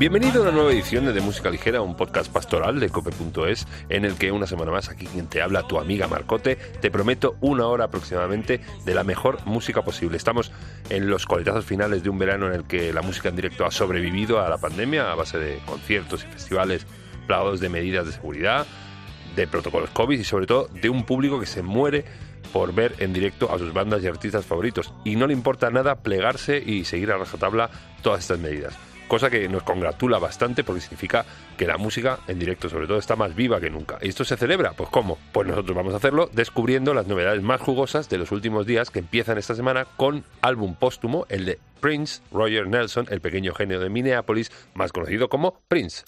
Bienvenido a una nueva edición de, de Música Ligera, un podcast pastoral de cope.es, en el que una semana más aquí quien te habla, tu amiga Marcote, te prometo una hora aproximadamente de la mejor música posible. Estamos en los coletazos finales de un verano en el que la música en directo ha sobrevivido a la pandemia a base de conciertos y festivales plagados de medidas de seguridad, de protocolos COVID y sobre todo de un público que se muere por ver en directo a sus bandas y artistas favoritos y no le importa nada plegarse y seguir a rajatabla todas estas medidas cosa que nos congratula bastante porque significa que la música en directo sobre todo está más viva que nunca. ¿Y esto se celebra? Pues ¿cómo? Pues nosotros vamos a hacerlo descubriendo las novedades más jugosas de los últimos días que empiezan esta semana con álbum póstumo, el de Prince Roger Nelson, el pequeño genio de Minneapolis, más conocido como Prince.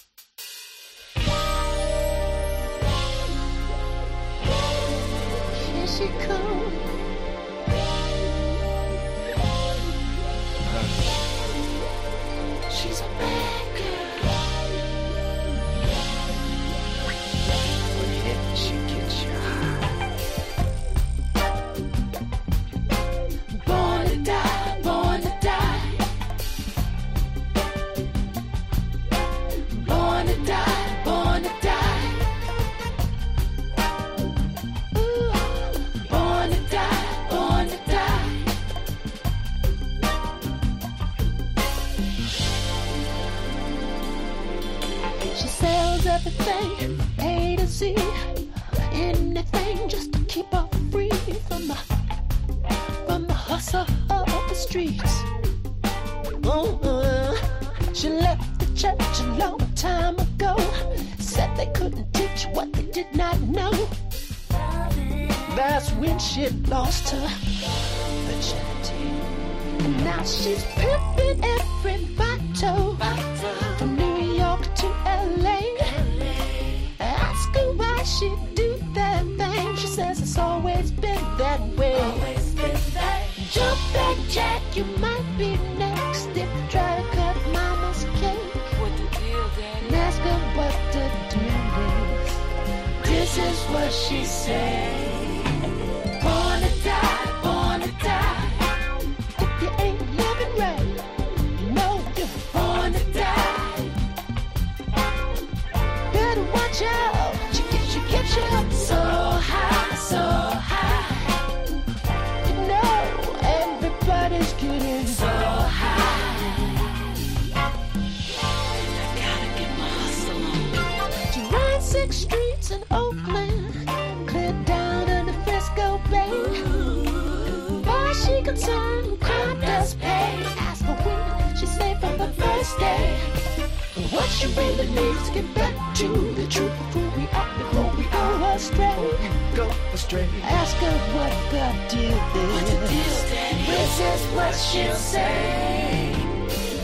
You really need to get back to the truth of who we are, before we go astray. We go astray. Ask her what the deal is. What the deal is. This is what she'll say.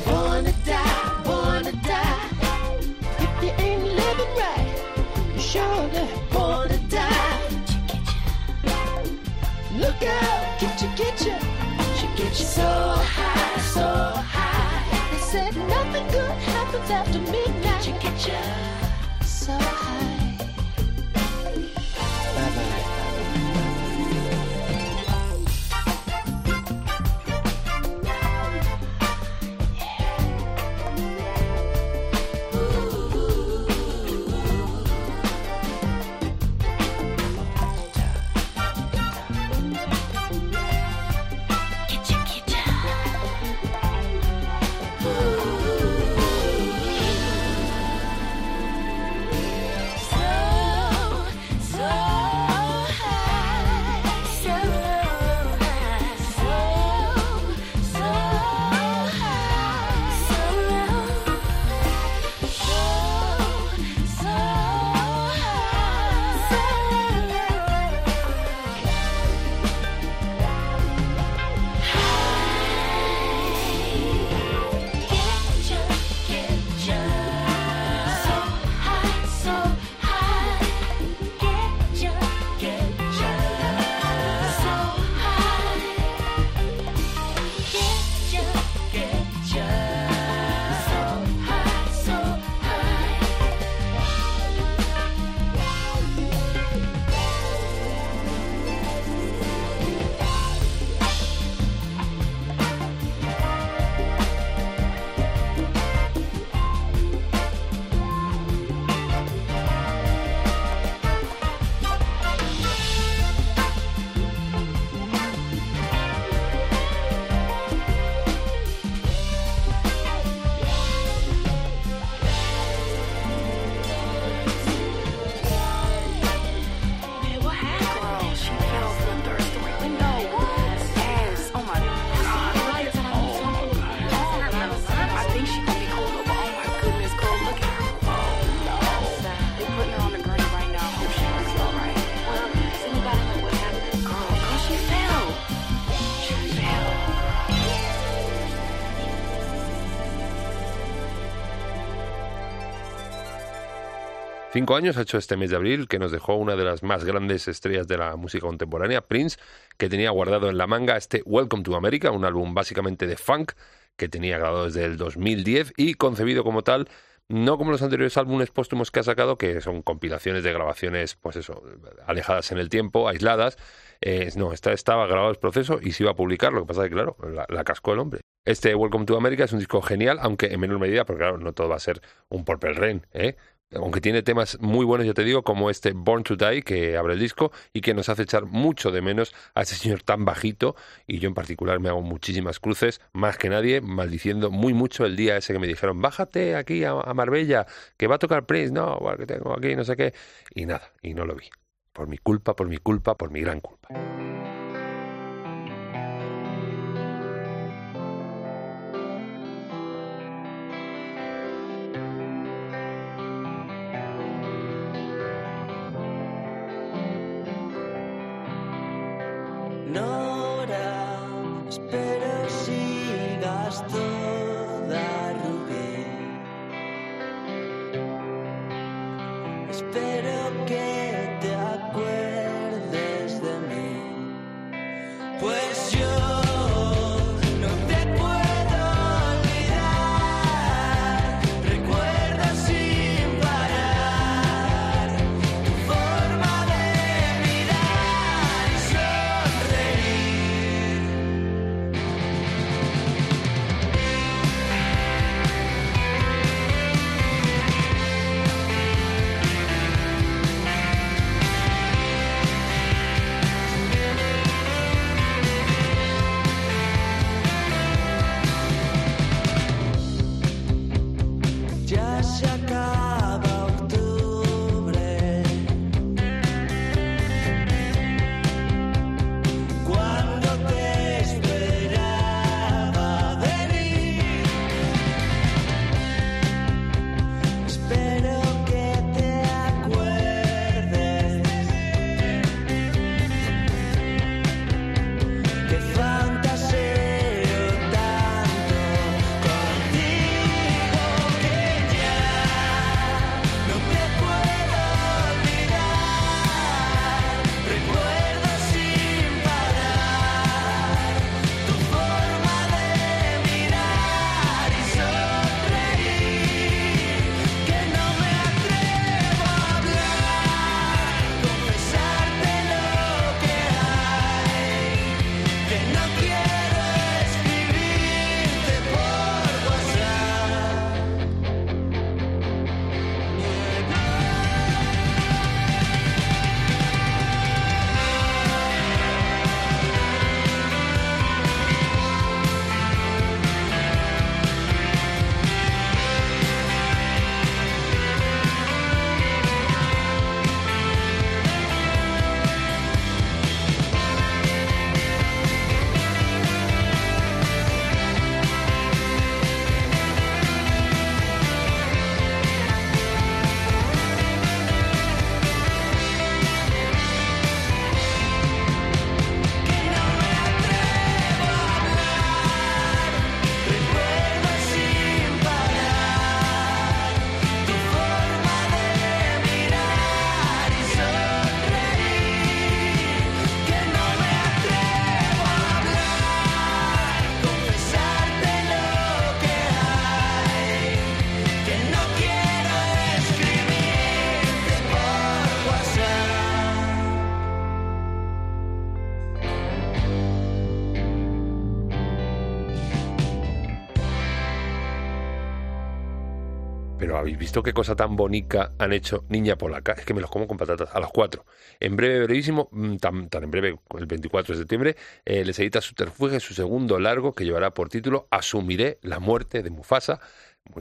Born to die, born to die. If you ain't living right, you sure to born to die. Look out, get you, get you. She get you so high, so high said nothing good happens after midnight. So high. Cinco años ha hecho este mes de abril que nos dejó una de las más grandes estrellas de la música contemporánea, Prince, que tenía guardado en la manga este Welcome to America, un álbum básicamente de funk que tenía grabado desde el 2010 y concebido como tal no como los anteriores álbumes póstumos que ha sacado, que son compilaciones de grabaciones, pues eso, alejadas en el tiempo, aisladas. Eh, no, esta estaba grabado el proceso y se iba a publicar, lo que pasa es que, claro, la, la, cascó el hombre. Este Welcome to America es un disco genial, aunque en menor medida, porque claro, no todo va a ser un Purple Rain, ¿eh? Aunque tiene temas muy buenos, ya te digo, como este Born to Die, que abre el disco y que nos hace echar mucho de menos a ese señor tan bajito. Y yo en particular me hago muchísimas cruces, más que nadie, maldiciendo muy mucho el día ese que me dijeron, bájate aquí a, Marbella, que va a tocar Prince, no, porque tengo aquí no sé qué. Y nada, y no lo vi. Por mi culpa, por mi culpa, por mi gran culpa. ¿Habéis visto qué cosa tan bonita han hecho Niña Polaca? Es que me los como con patatas, a las cuatro. En breve, brevísimo, mm, tan, tan en breve, el 24 de septiembre, eh, les edita Subterfuge, su segundo largo, que llevará por título Asumiré la muerte de Mufasa,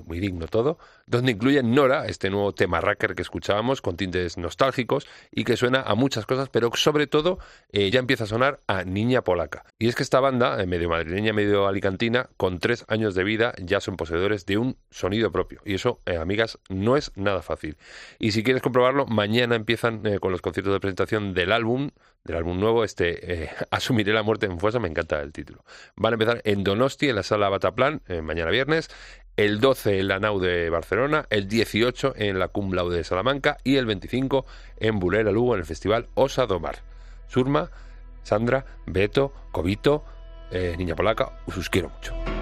muy, digno todo, donde incluye Nora, este nuevo tema racker que escuchábamos con tintes nostálgicos y que suena a muchas cosas, pero sobre todo eh, ya empieza a sonar a Niña Polaca. Y es que esta banda, eh, medio madrileña, medio alicantina, con tres años de vida, ya son poseedores de un sonido propio. Y eso, eh, amigas, no es nada fácil. Y si quieres comprobarlo, mañana empiezan con los conciertos de presentación del álbum, del álbum nuevo, este Asumiré la muerte en Fuesa, me encanta el título. Van a empezar en Donosti, en la sala Bataplan, mañana viernes, el 12 en la Nau de Barcelona, el 18 en la Cum Laude de Salamanca y el 25 en Bulera Lugo en el Festival Osa Domar. Surma, Sandra, Beto, Cobito, eh, Niña Polaca, os quiero mucho.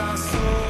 la sola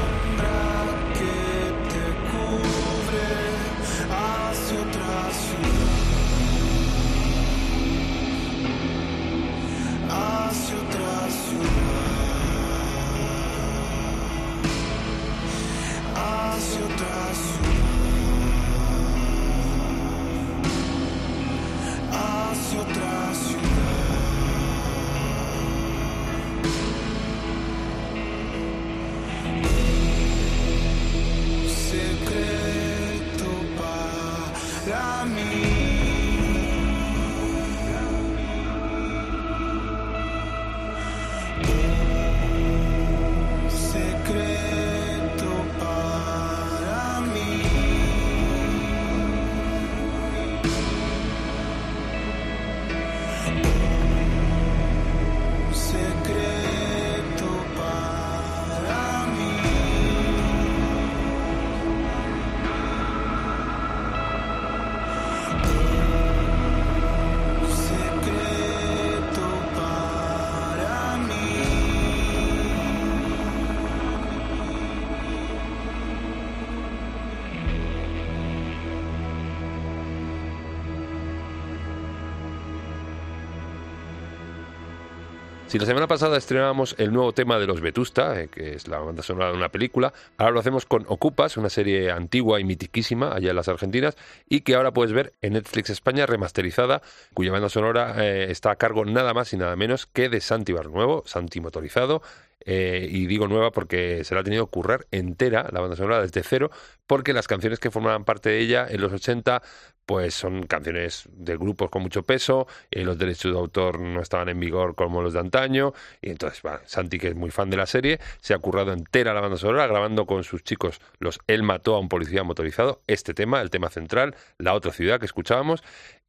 Si la semana pasada estrenábamos el nuevo tema de los Vetusta, eh, que es la banda sonora de una película, ahora lo hacemos con Ocupas, una serie antigua y mitiquísima allá en las Argentinas, y que ahora puedes ver en Netflix España remasterizada, cuya banda sonora eh, está a cargo nada más y nada menos que de Santi Barnuevo, Santi Motorizado, eh, y digo nueva porque se la ha tenido que currar entera la banda sonora desde cero, porque las canciones que formaban parte de ella en los 80 pues son canciones de grupos con mucho peso, y los derechos de autor no estaban en vigor como los de antaño, y entonces Santi, que es muy fan de la serie, se ha currado entera la banda sonora, grabando con sus chicos los Él mató a un policía motorizado, este tema, el tema central, la otra ciudad que escuchábamos,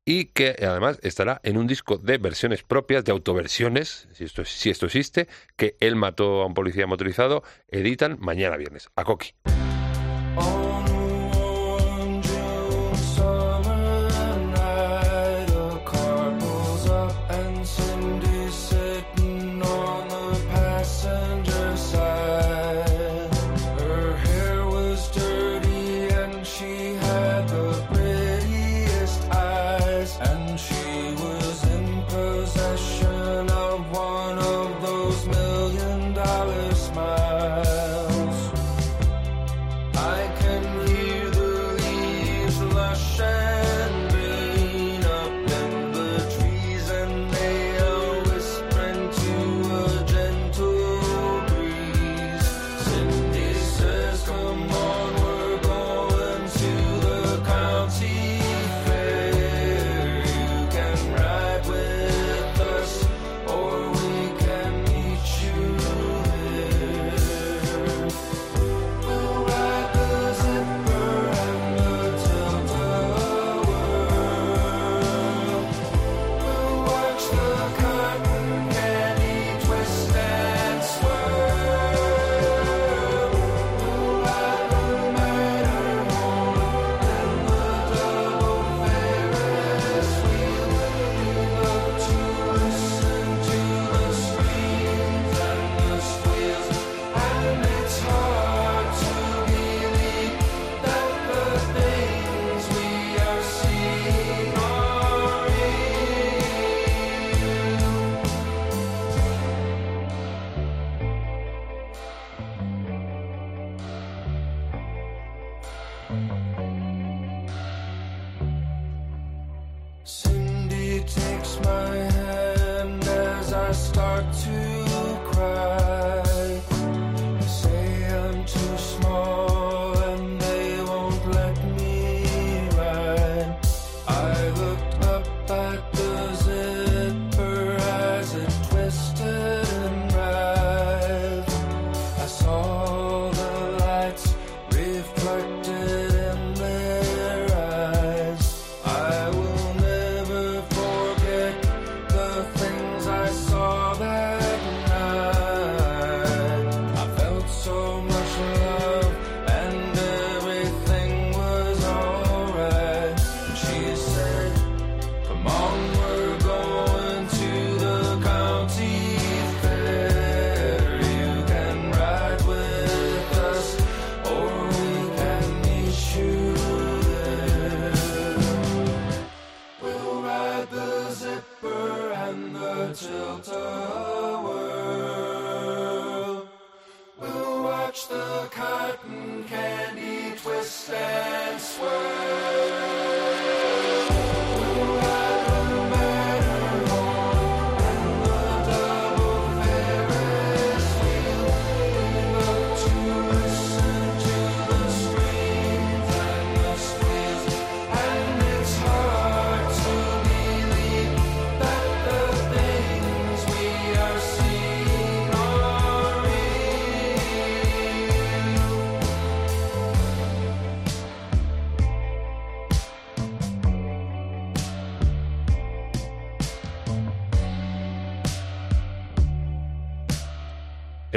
y que además estará en un disco de versiones propias, de autoversiones, si esto, si esto existe, que Él mató a un policía motorizado, editan mañana viernes. A Coqui.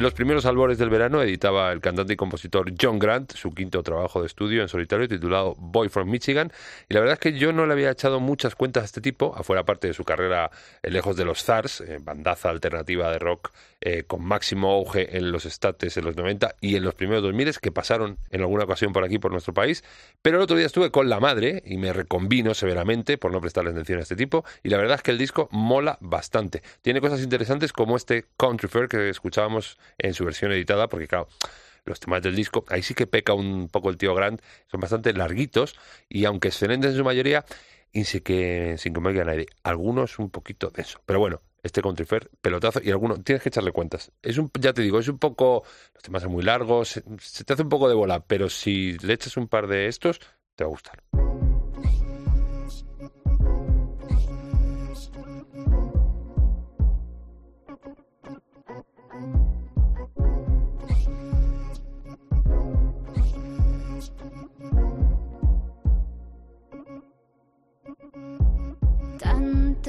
Los primeros albores del verano editaba el cantante y compositor John Grant su quinto trabajo de estudio en solitario titulado Boy from Michigan. Y la verdad es que yo no le había echado muchas cuentas a este tipo, afuera parte de su carrera eh, lejos de los Zars, eh, bandaza alternativa de rock eh, con máximo auge en los estates en los 90 y en los primeros 2000 que pasaron en alguna ocasión por aquí por nuestro país, pero el otro día estuve con la madre y me reconvino severamente por no prestarle atención a este tipo y la verdad es que el disco mola bastante. Tiene cosas interesantes como este Country Fair que escuchábamos en su versión editada, porque claro, los temas del disco, ahí sí que peca un poco el tío Grant, son bastante larguitos y aunque excelentes en su mayoría, y sí que sin me oiga nadie, algunos un poquito denso. Pero bueno, este Country Fair, pelotazo, y algunos tienes que echarle cuentas. Es un, ya te digo, es un poco, los temas son muy largos, se, se te hace un poco de bola, pero si le echas un par de estos, te va a gustar.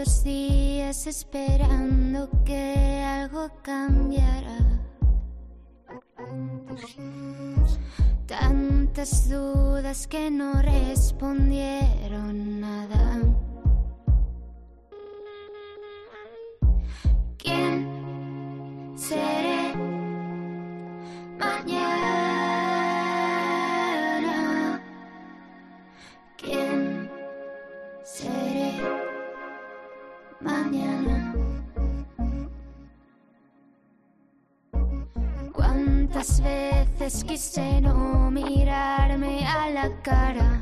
Tantos días esperando que algo cambiara. Tantas dudas que no respondieron nada. Veces quise no mirarme a la cara?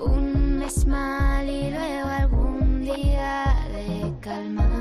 Un mes mal y luego algún día de calma.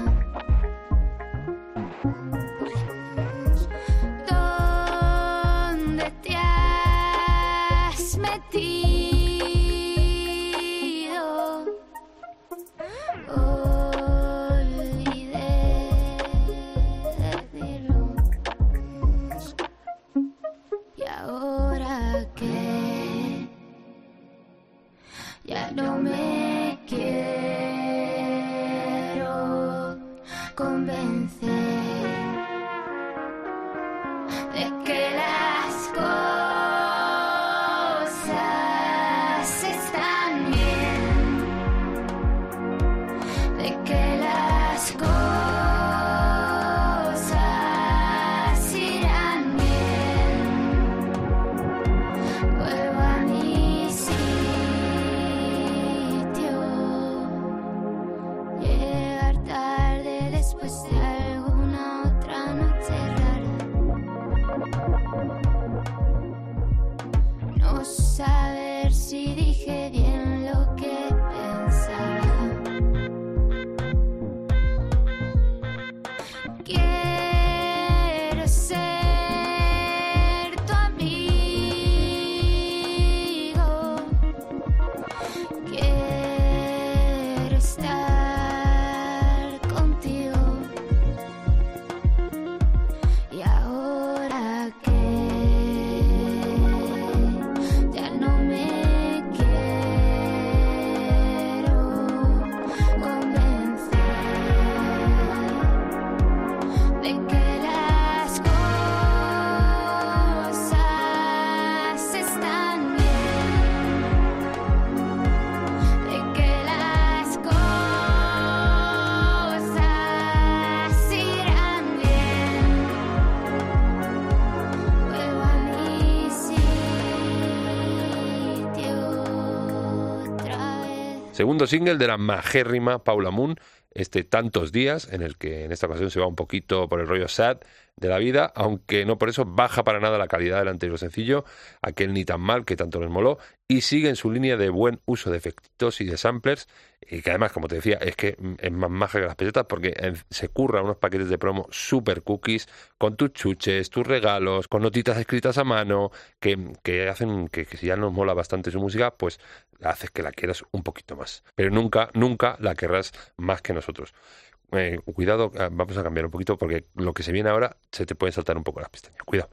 Segundo single de la majérrima Paula Moon, este Tantos Días, en el que en esta ocasión se va un poquito por el rollo sad de la vida, aunque no por eso baja para nada la calidad del anterior sencillo, aquel ni tan mal que tanto les moló, y sigue en su línea de buen uso de efectos y de samplers, y que además, como te decía, es que es más maja que las pesetas porque se curra unos paquetes de promo super cookies, con tus chuches, tus regalos, con notitas escritas a mano, que, que hacen que, que si ya nos mola bastante su música, pues haces que la quieras un poquito más. Pero nunca, nunca la querrás más que nosotros. Eh, cuidado, ah, vamos a cambiar un poquito porque lo que se viene ahora se te puede saltar un poco las pestañas. Cuidado.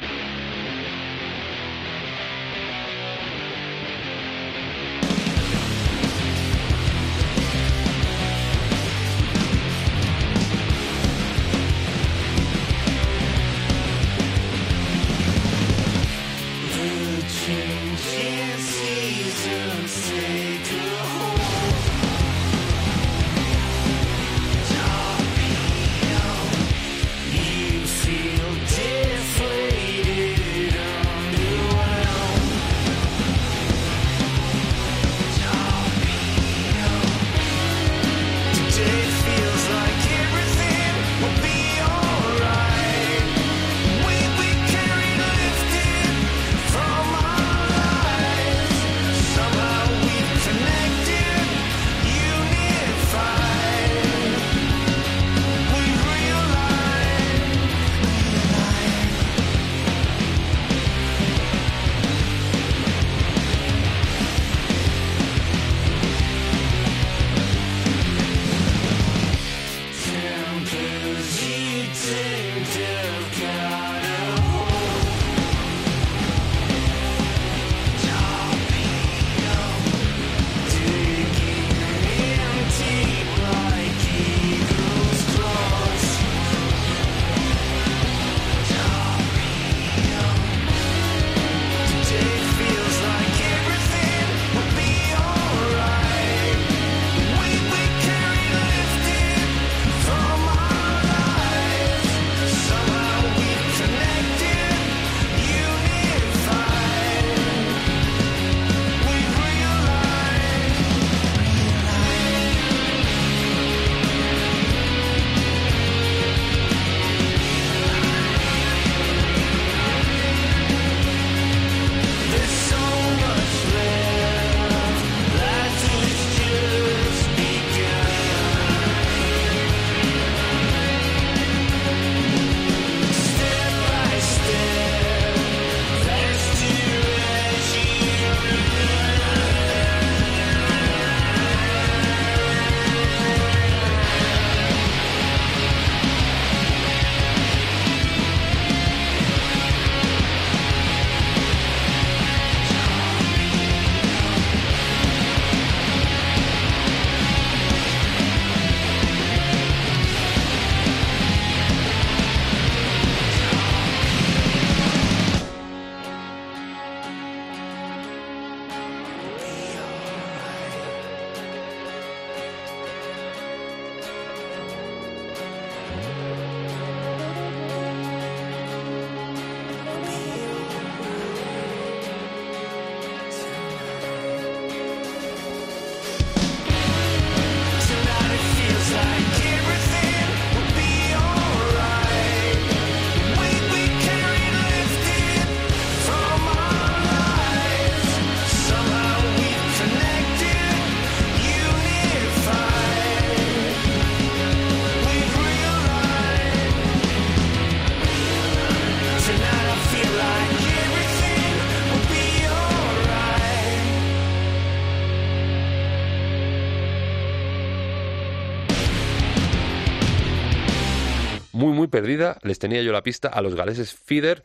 Perdida, les tenía yo la pista a los galeses Feeder,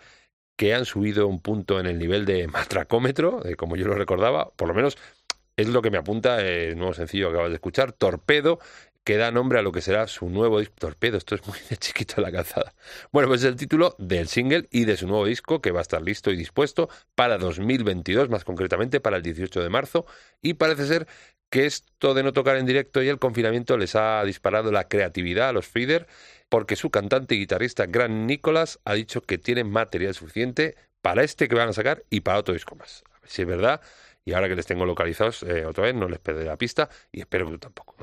que han subido un punto en el nivel de matracómetro, eh, como yo lo recordaba, por lo menos es lo que me apunta el nuevo sencillo que acabas de escuchar, Torpedo, que da nombre a lo que será su nuevo disco. Torpedo, esto es muy de chiquito la calzada. Bueno, pues es el título del single y de su nuevo disco que va a estar listo y dispuesto para 2022, más concretamente para el 18 de marzo. Y parece ser que esto de no tocar en directo y el confinamiento les ha disparado la creatividad a los Feeder porque su cantante y guitarrista Gran Nicholas ha dicho que tiene material suficiente para este que van a sacar y para otro disco más. A ver si es verdad y ahora que les tengo localizados eh, otra vez no les perderé la pista y espero que tú tampoco.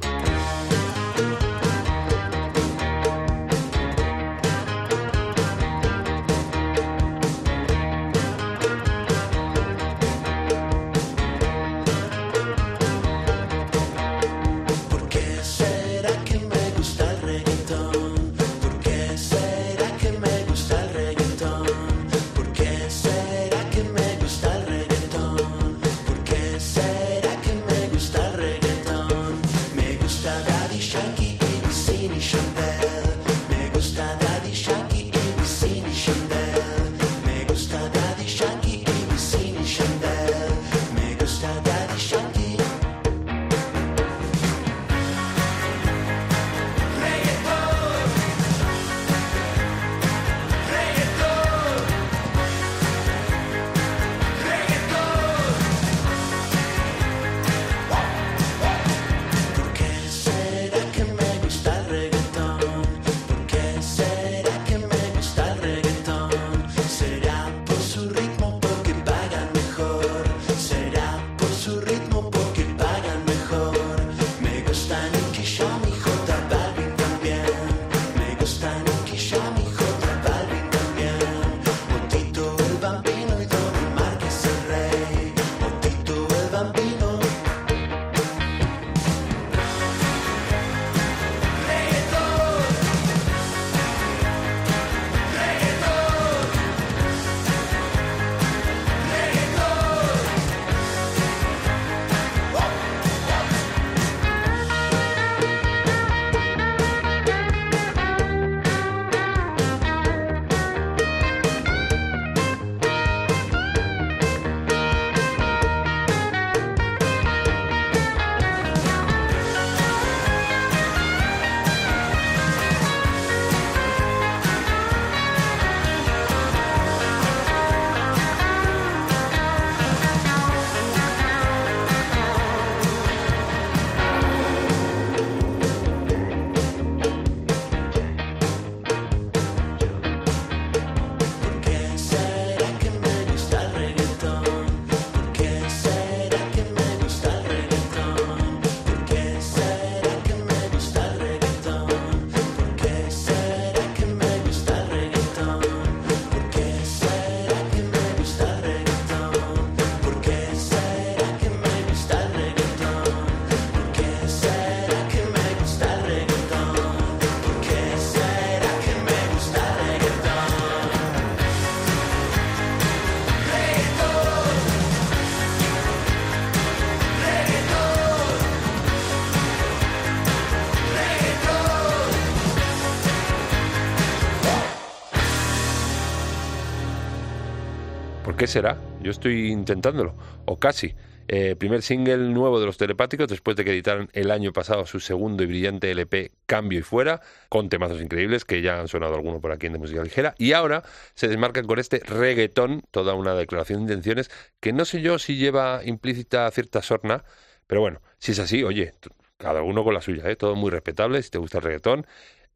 Será? Yo estoy intentándolo, o casi. Eh, primer single nuevo de los telepáticos después de que editaron el año pasado su segundo y brillante LP Cambio y Fuera, con temazos increíbles que ya han sonado alguno por aquí en de música ligera. Y ahora se desmarcan con este reggaetón, toda una declaración de intenciones que no sé yo si lleva implícita cierta sorna, pero bueno, si es así, oye, cada uno con la suya, ¿eh? todo muy respetable. Si te gusta el reggaetón,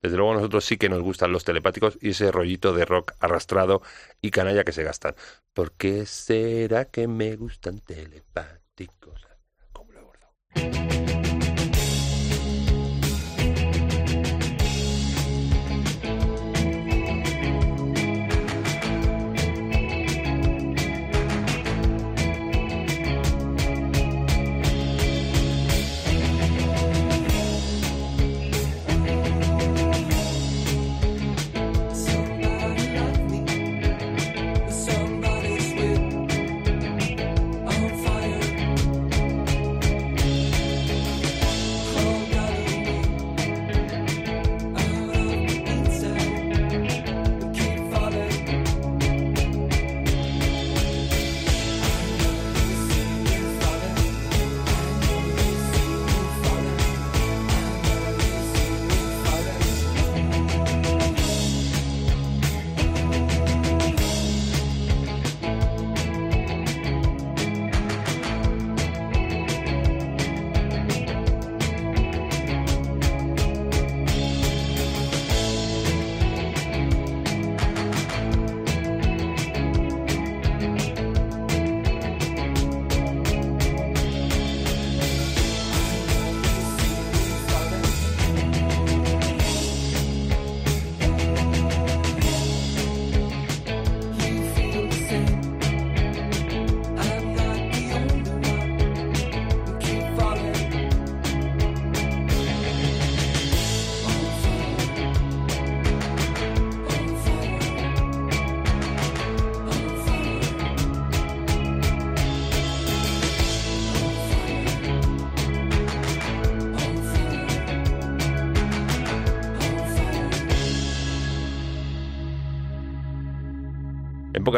desde luego a nosotros sí que nos gustan los telepáticos y ese rollito de rock arrastrado y canalla que se gastan. ¿Por qué será que me gustan telepáticos? ¿Cómo lo he?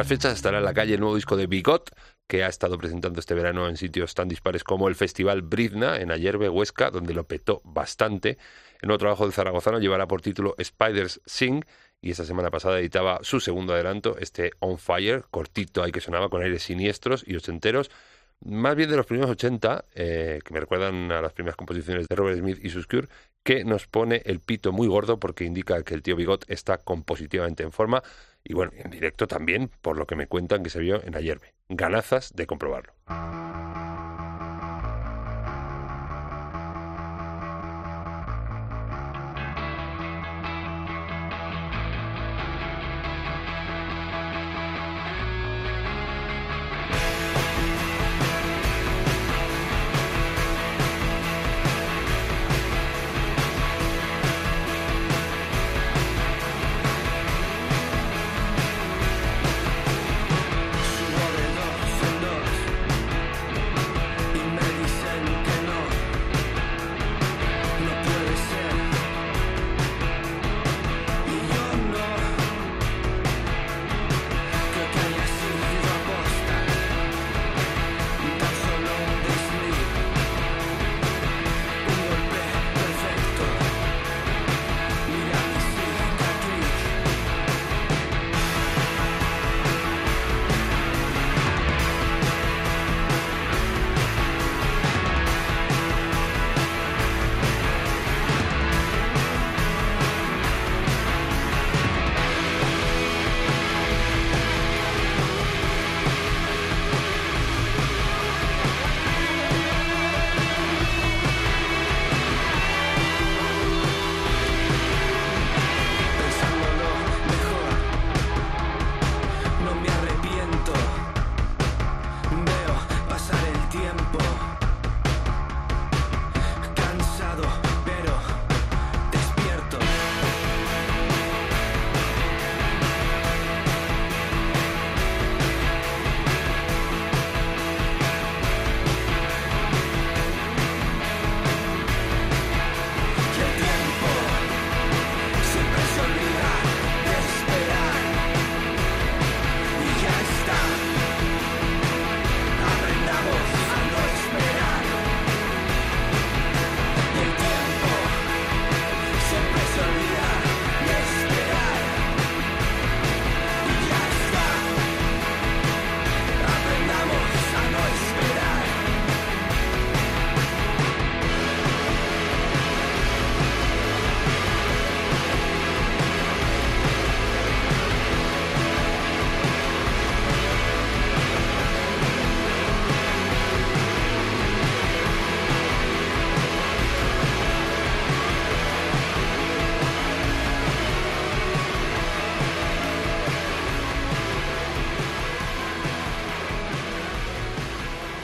Pocas fechas estará en la calle el nuevo disco de Bigot, que ha estado presentando este verano en sitios tan dispares como el Festival Brizna en Ayerbe, Huesca, donde lo petó bastante. El nuevo trabajo del zaragozano llevará por título Spiders Sing y esta semana pasada editaba su segundo adelanto, este On Fire, cortito ahí que sonaba con aires siniestros y ochenteros, más bien de los primeros 80, eh, que me recuerdan a las primeras composiciones de Robert Smith y sus Cure, que nos pone el pito muy gordo porque indica que el tío Bigot está compositivamente en forma y bueno, en directo también, por lo que me cuentan que se vio en Ayerbe. Ganazas de comprobarlo.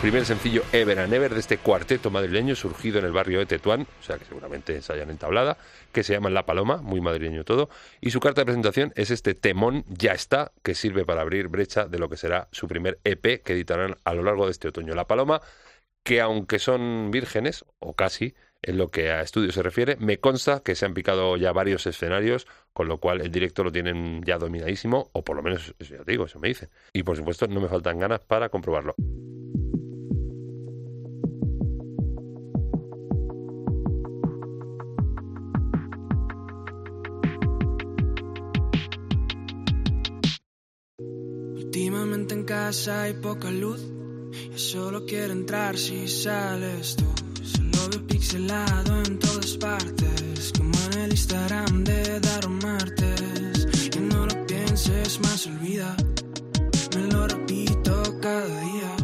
Primer sencillo Ever and Ever de este cuarteto madrileño surgido en el barrio de Tetuán, o sea que seguramente se hayan entablada, que se llama La Paloma, muy madrileño todo, y su carta de presentación es este temón Ya está, que sirve para abrir brecha de lo que será su primer EP que editarán a lo largo de este otoño. La Paloma, que aunque son vírgenes, o casi, en lo que a estudio se refiere, me consta que se han picado ya varios escenarios, con lo cual el directo lo tienen ya dominadísimo, o por lo menos, eso ya digo, eso me dicen. Y por supuesto, no me faltan ganas para comprobarlo. Últimamente en casa hay poca luz. Yo solo quiero entrar si sales tú. Solo veo pixelado en todas partes. Como en el Instagram de Daron Martes. Que no lo pienses más, olvida. Me lo repito cada día.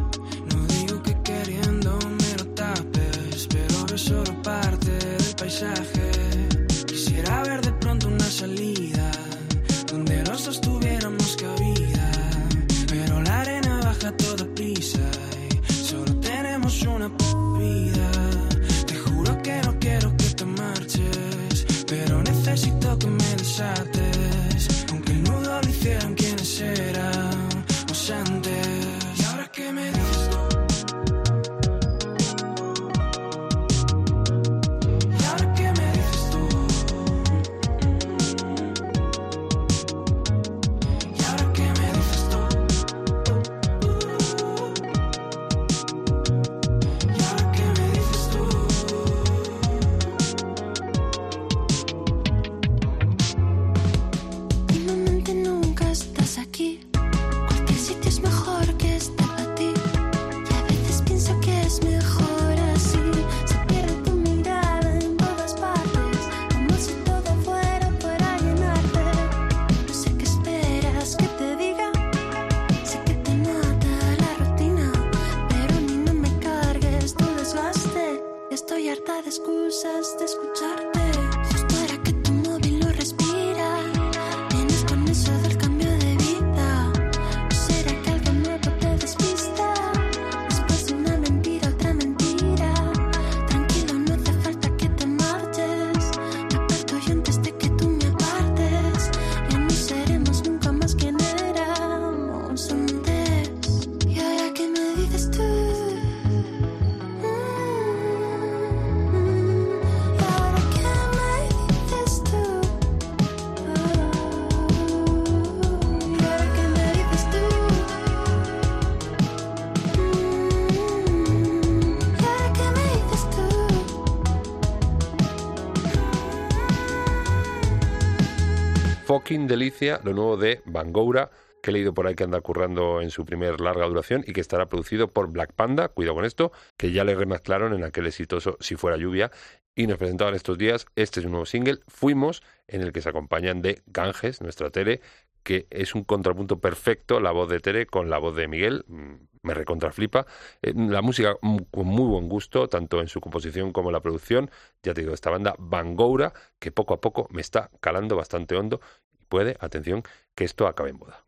Fucking Delicia, lo nuevo de Bangoura, que he leído por ahí que anda currando en su primer larga duración y que estará producido por Black Panda, cuidado con esto, que ya le remezclaron en aquel exitoso Si fuera lluvia y nos presentaban estos días este es un nuevo single, Fuimos, en el que se acompañan de Ganges, nuestra Tere, que es un contrapunto perfecto la voz de Tere con la voz de Miguel, mm, me recontraflipa. Eh, La música mm, con muy buen gusto, tanto en su composición como en la producción. Ya te digo, esta banda Bangoura, que poco a poco me está calando bastante hondo y puede, atención, que esto acabe en boda.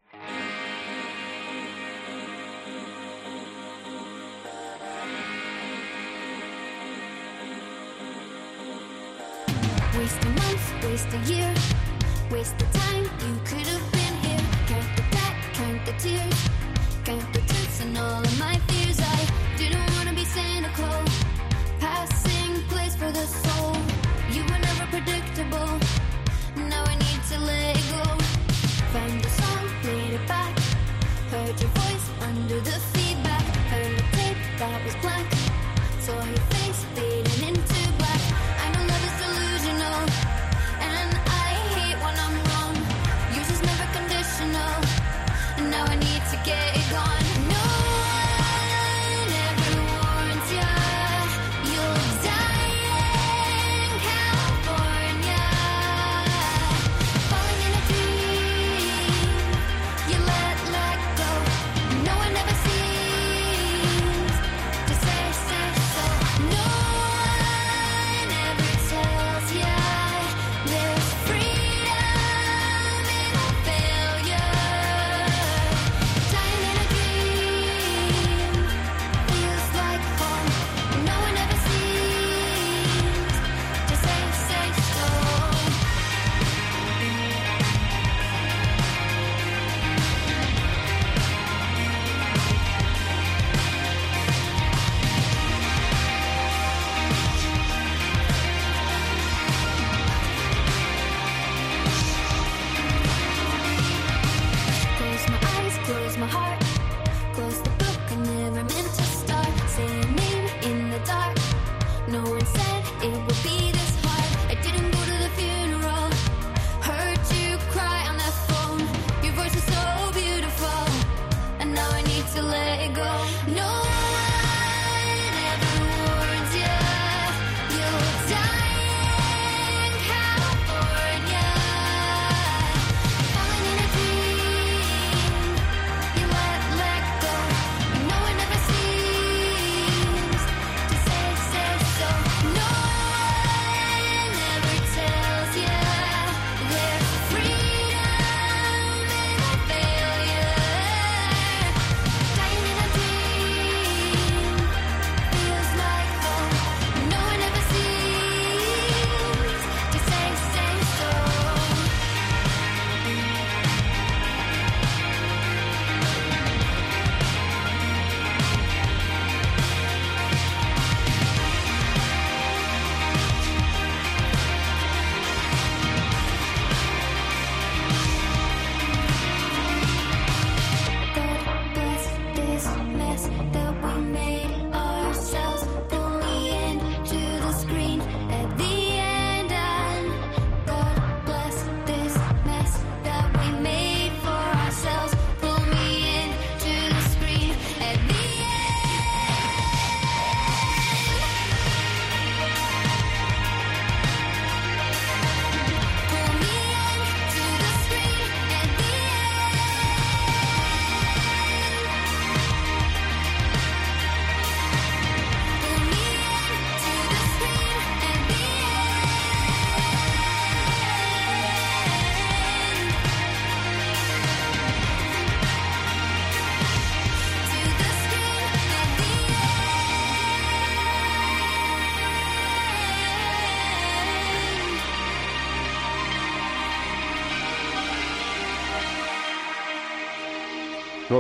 Waste a month, waste a year, waste the time you could have been here. Count the back, count the tears, count the truths and all of my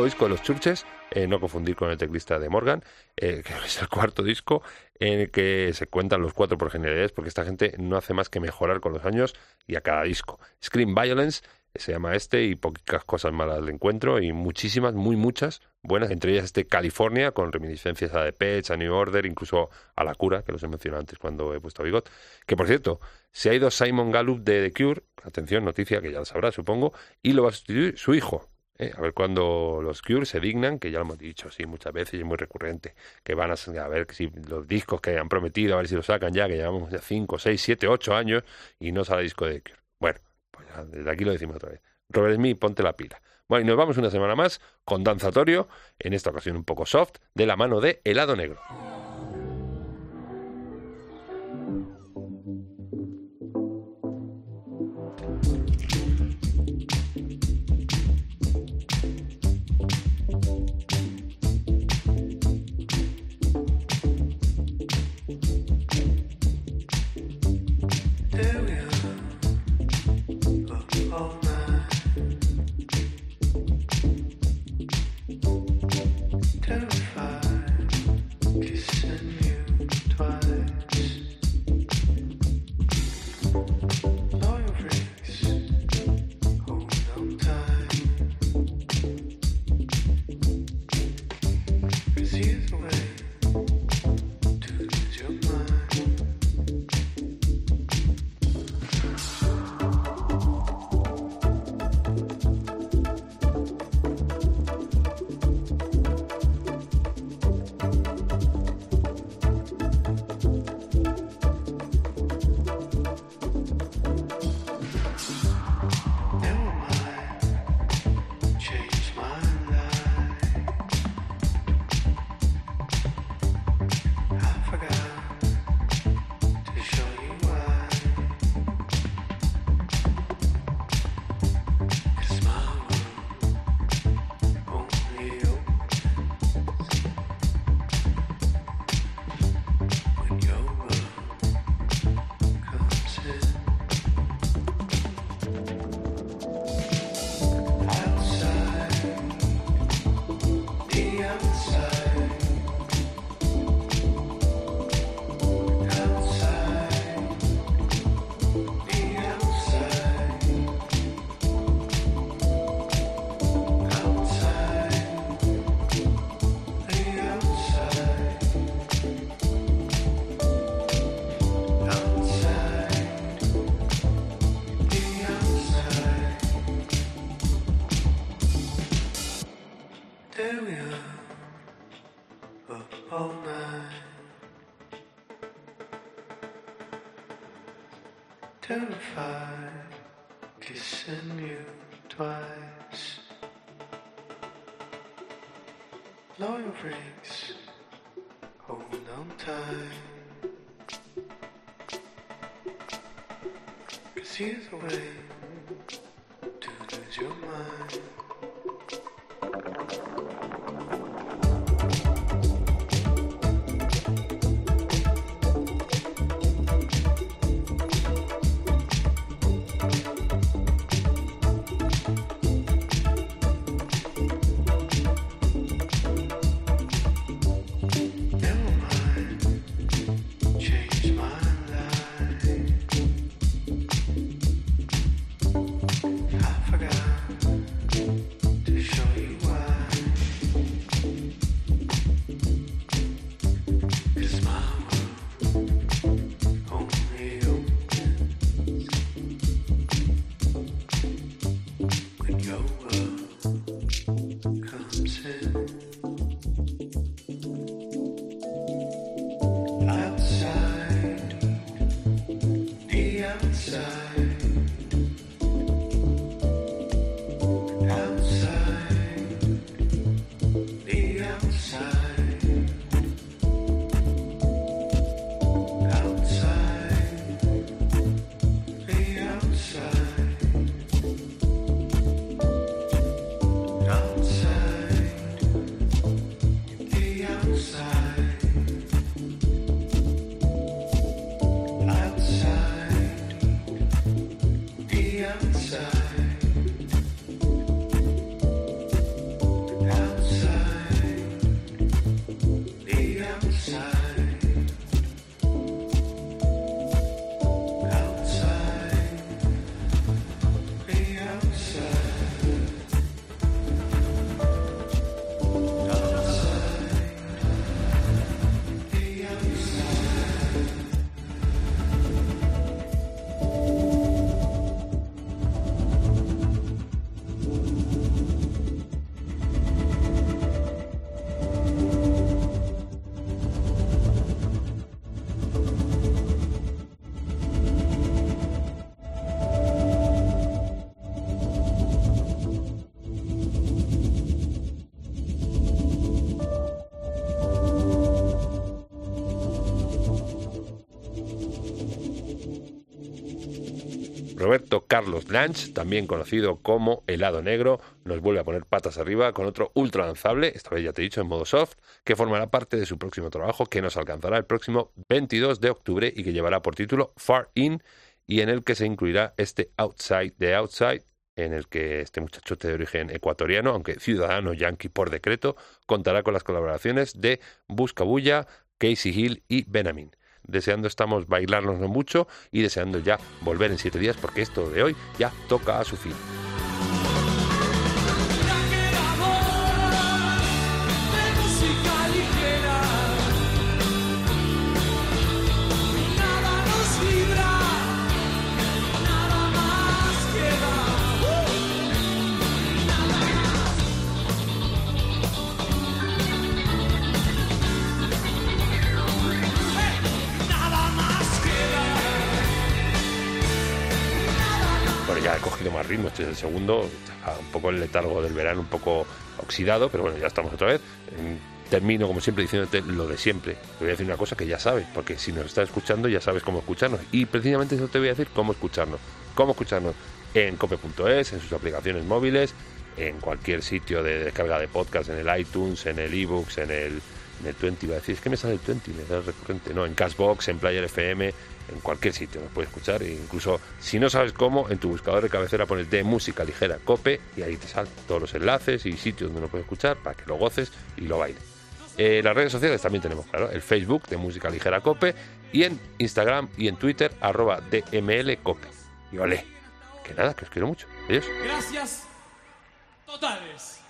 disco de los Churches, eh, no confundir con el teclista de Morgan, eh, que es el cuarto disco en el que se cuentan los cuatro por generalidades, porque esta gente no hace más que mejorar con los años y a cada disco. Scream Violence eh, se llama este y pocas cosas malas le encuentro y muchísimas, muy muchas buenas, entre ellas este California con reminiscencias a The Pets, a New Order, incluso a La Cura, que los he mencionado antes cuando he puesto a Bigot. Que por cierto, se ha ido Simon Gallup de The Cure, atención, noticia que ya lo sabrá, supongo, y lo va a sustituir su hijo. ¿Eh? A ver cuando los Cure se dignan, que ya lo hemos dicho, sí, muchas veces y es muy recurrente, que van a, a ver si los discos que han prometido, a ver si los sacan ya, que llevamos ya 5, 6, 7, 8 años y no sale disco de Cure. Bueno, pues ya desde aquí lo decimos otra vez. Robert Smith, ponte la pila. Bueno, y nos vamos una semana más con Danzatorio, en esta ocasión un poco soft, de la mano de Helado Negro. Freaks, hold on tight. Cause here's a way to lose your mind. Roberto Carlos Lange, también conocido como Helado Negro, nos vuelve a poner patas arriba con otro ultra lanzable, esta vez ya te he dicho en modo soft, que formará parte de su próximo trabajo que nos alcanzará el próximo 22 de octubre y que llevará por título Far In y en el que se incluirá este Outside de Outside en el que este muchachote de origen ecuatoriano, aunque ciudadano yanqui por decreto, contará con las colaboraciones de Buscabulla, Casey Hill y Benamin. Deseando estamos bailarnos mucho y deseando ya volver en siete días porque esto de hoy ya toca a su fin. Más ritmo, este es el segundo, un poco el letargo del verano, un poco oxidado, pero bueno, ya estamos otra vez. Termino, como siempre, diciéndote lo de siempre. Te voy a decir una cosa que ya sabes, porque si nos estás escuchando ya sabes cómo escucharnos. Y precisamente eso te voy a decir, cómo escucharnos. Cómo escucharnos en cope.es, en sus aplicaciones móviles, en cualquier sitio de descarga de podcast, en el iTunes, en el ebooks, en el, en el 20, iba a decir, es que me sale el 20, me da recurrente, no, en Cashbox, en Player FM, en cualquier sitio nos puedes escuchar. E incluso si no sabes cómo, en tu buscador de cabecera pones de música ligera cope y ahí te salen todos los enlaces y sitios donde nos puedes escuchar para que lo goces y lo bailes. Eh, las redes sociales también tenemos, claro, el Facebook de Música Ligera Cope y en Instagram y en Twitter arroba DML Cope. Y vale, que nada, que os quiero mucho. Adiós. Gracias. Totales.